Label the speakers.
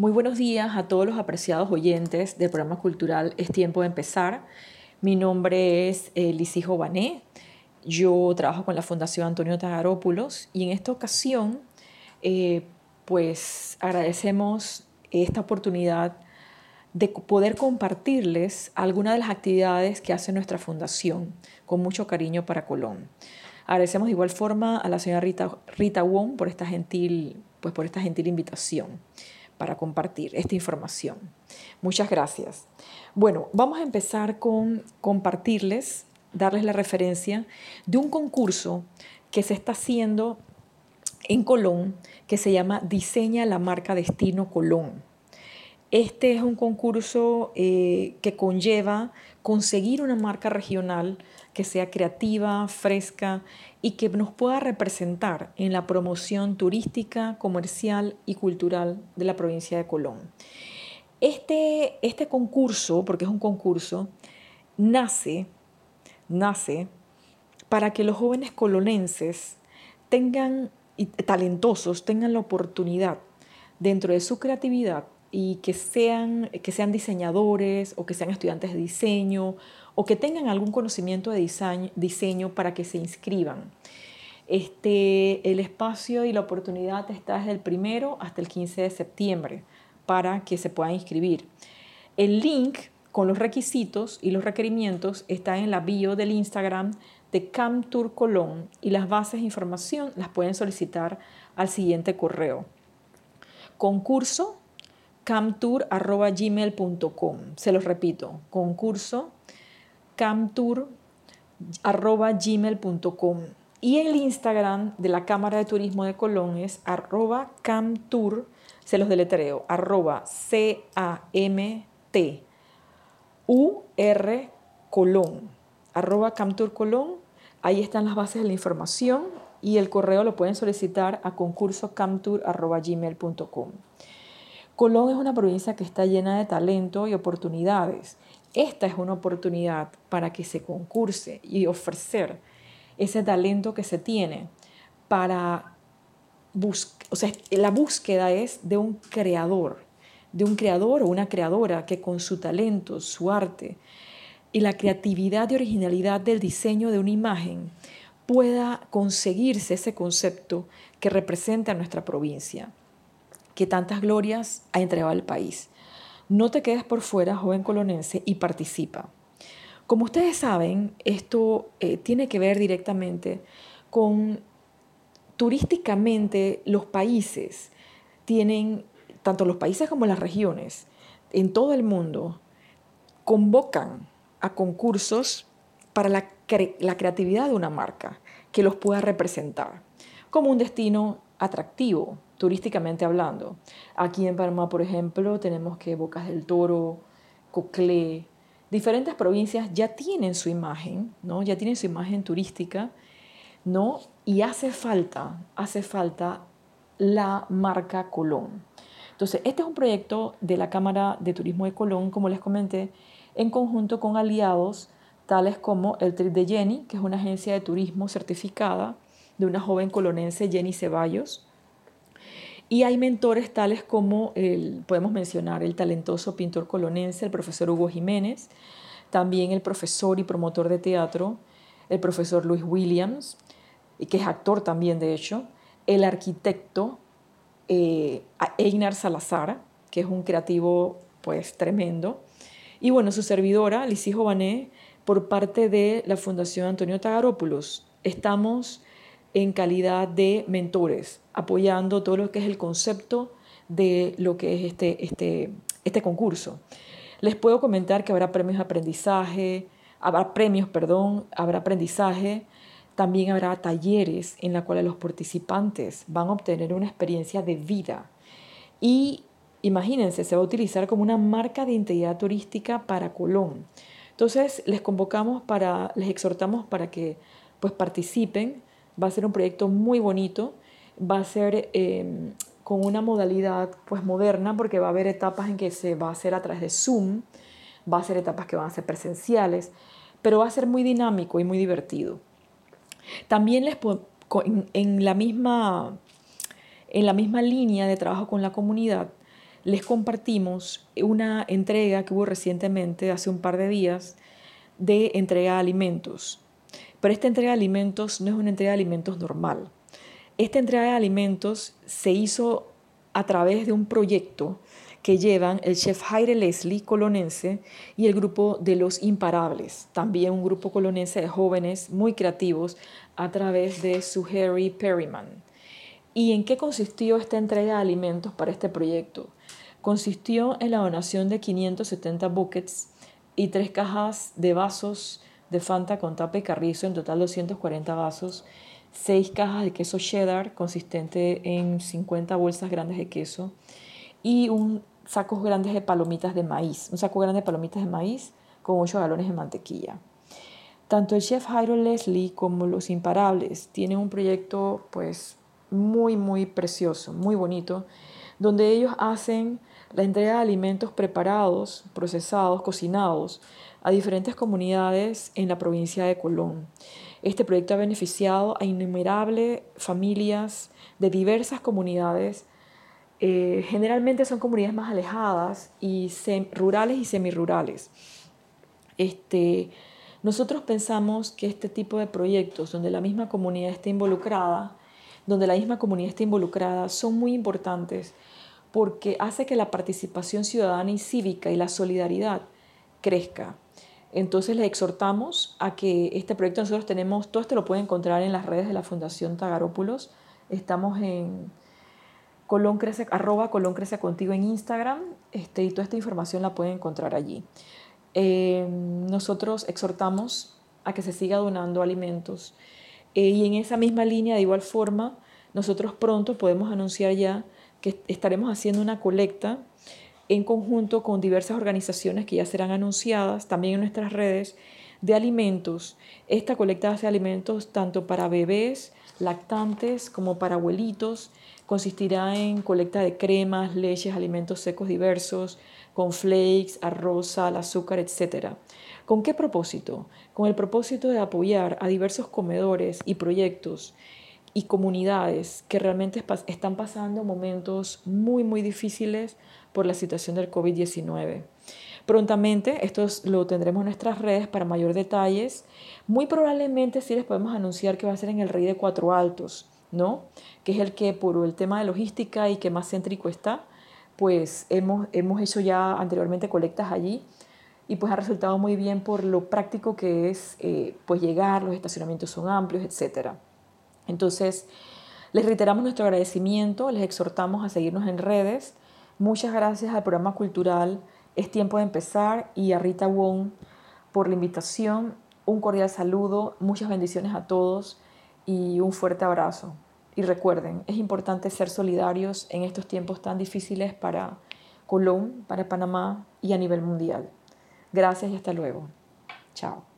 Speaker 1: Muy buenos días a todos los apreciados oyentes del programa cultural Es Tiempo de Empezar. Mi nombre es eh, Lisijo Bané. Yo trabajo con la Fundación Antonio Tagarópulos y en esta ocasión, eh, pues agradecemos esta oportunidad de poder compartirles algunas de las actividades que hace nuestra fundación con mucho cariño para Colón. Agradecemos de igual forma a la señora Rita, Rita Wong por esta gentil, pues por esta gentil invitación para compartir esta información. Muchas gracias. Bueno, vamos a empezar con compartirles, darles la referencia de un concurso que se está haciendo en Colón que se llama Diseña la marca Destino Colón. Este es un concurso eh, que conlleva conseguir una marca regional que sea creativa, fresca y que nos pueda representar en la promoción turística, comercial y cultural de la provincia de Colón. Este, este concurso, porque es un concurso, nace, nace para que los jóvenes colonenses tengan, talentosos, tengan la oportunidad dentro de su creatividad y que sean, que sean diseñadores o que sean estudiantes de diseño o que tengan algún conocimiento de diseño, diseño para que se inscriban. Este, el espacio y la oportunidad está desde el primero hasta el 15 de septiembre para que se puedan inscribir. El link con los requisitos y los requerimientos está en la bio del Instagram de Camtour Colón y las bases de información las pueden solicitar al siguiente correo. Concurso camtour.gmail.com. Se los repito, concurso camtour.gmail.com. Y el Instagram de la Cámara de Turismo de Colón es arroba camtour, se los deletreo, arroba C-A-M-T U-R Colón, arroba camtour. Ahí están las bases de la información y el correo lo pueden solicitar a concursocamtour.gmail.com. Colón es una provincia que está llena de talento y oportunidades. Esta es una oportunidad para que se concurse y ofrecer ese talento que se tiene para buscar, o sea, la búsqueda es de un creador, de un creador o una creadora que con su talento, su arte y la creatividad y originalidad del diseño de una imagen pueda conseguirse ese concepto que representa a nuestra provincia que tantas glorias ha entregado al país. No te quedes por fuera, joven colonense, y participa. Como ustedes saben, esto eh, tiene que ver directamente con turísticamente los países tienen, tanto los países como las regiones, en todo el mundo, convocan a concursos para la, la creatividad de una marca que los pueda representar como un destino atractivo, turísticamente hablando. Aquí en Panamá, por ejemplo, tenemos que Bocas del Toro, Coclé, diferentes provincias ya tienen su imagen, ¿no? Ya tienen su imagen turística, ¿no? Y hace falta, hace falta la marca Colón. Entonces, este es un proyecto de la Cámara de Turismo de Colón, como les comenté, en conjunto con aliados tales como el Trip de Jenny, que es una agencia de turismo certificada de una joven colonense, Jenny Ceballos, y hay mentores tales como, el, podemos mencionar, el talentoso pintor colonense, el profesor Hugo Jiménez, también el profesor y promotor de teatro, el profesor Luis Williams, que es actor también de hecho, el arquitecto eh, Einar Salazar, que es un creativo pues tremendo, y bueno, su servidora, Lisijo Bané, por parte de la Fundación Antonio Tagarópulos. Estamos en calidad de mentores, apoyando todo lo que es el concepto de lo que es este, este, este concurso. Les puedo comentar que habrá premios de aprendizaje, habrá premios, perdón, habrá aprendizaje, también habrá talleres en los cuales los participantes van a obtener una experiencia de vida. Y imagínense, se va a utilizar como una marca de identidad turística para Colón. Entonces, les convocamos para, les exhortamos para que pues participen Va a ser un proyecto muy bonito, va a ser em, con una modalidad pues moderna porque va a haber etapas en que se va a hacer a través de Zoom, va a ser etapas que van a ser presenciales, pero va a ser muy dinámico y muy divertido. También les en, la misma, en la misma línea de trabajo con la comunidad, les compartimos una entrega que hubo recientemente, hace un par de días, de entrega de alimentos. Pero esta entrega de alimentos no es una entrega de alimentos normal. Esta entrega de alimentos se hizo a través de un proyecto que llevan el chef Jaire Leslie, colonense, y el grupo de Los Imparables, también un grupo colonense de jóvenes muy creativos, a través de su Harry Perryman. ¿Y en qué consistió esta entrega de alimentos para este proyecto? Consistió en la donación de 570 buckets y tres cajas de vasos de Fanta con tapa y carrizo, en total 240 vasos, seis cajas de queso cheddar consistente en 50 bolsas grandes de queso y un sacos grandes de palomitas de maíz, un saco grande de palomitas de maíz con 8 galones de mantequilla. Tanto el chef Jairo Leslie como los Imparables tienen un proyecto pues muy muy precioso, muy bonito, donde ellos hacen la entrega de alimentos preparados, procesados, cocinados a diferentes comunidades en la provincia de Colón. Este proyecto ha beneficiado a innumerables familias de diversas comunidades eh, generalmente son comunidades más alejadas y rurales y semirurales. Este, nosotros pensamos que este tipo de proyectos donde la misma comunidad esté involucrada, donde la misma comunidad esté involucrada, son muy importantes porque hace que la participación ciudadana y cívica y la solidaridad crezca. Entonces les exhortamos a que este proyecto nosotros tenemos, todo esto lo pueden encontrar en las redes de la Fundación Tagarópulos. Estamos en Colón crece, arroba Colón contigo en Instagram este, y toda esta información la pueden encontrar allí. Eh, nosotros exhortamos a que se siga donando alimentos eh, y en esa misma línea, de igual forma, nosotros pronto podemos anunciar ya que estaremos haciendo una colecta en conjunto con diversas organizaciones que ya serán anunciadas también en nuestras redes de alimentos. Esta colecta de alimentos tanto para bebés, lactantes como para abuelitos Consistirá en colecta de cremas, leches, alimentos secos diversos, con flakes, arroz, sal, azúcar, etc. ¿Con qué propósito? Con el propósito de apoyar a diversos comedores y proyectos y comunidades que realmente están pasando momentos muy, muy difíciles por la situación del COVID-19. Prontamente, esto lo tendremos en nuestras redes para mayor detalles. Muy probablemente sí les podemos anunciar que va a ser en el Rey de Cuatro Altos. ¿no? Que es el que por el tema de logística y que más céntrico está, pues hemos, hemos hecho ya anteriormente colectas allí y pues ha resultado muy bien por lo práctico que es eh, pues llegar, los estacionamientos son amplios, etc. Entonces, les reiteramos nuestro agradecimiento, les exhortamos a seguirnos en redes. Muchas gracias al programa cultural Es Tiempo de Empezar y a Rita Wong por la invitación. Un cordial saludo, muchas bendiciones a todos y un fuerte abrazo. Y recuerden, es importante ser solidarios en estos tiempos tan difíciles para Colón, para Panamá y a nivel mundial. Gracias y hasta luego. Chao.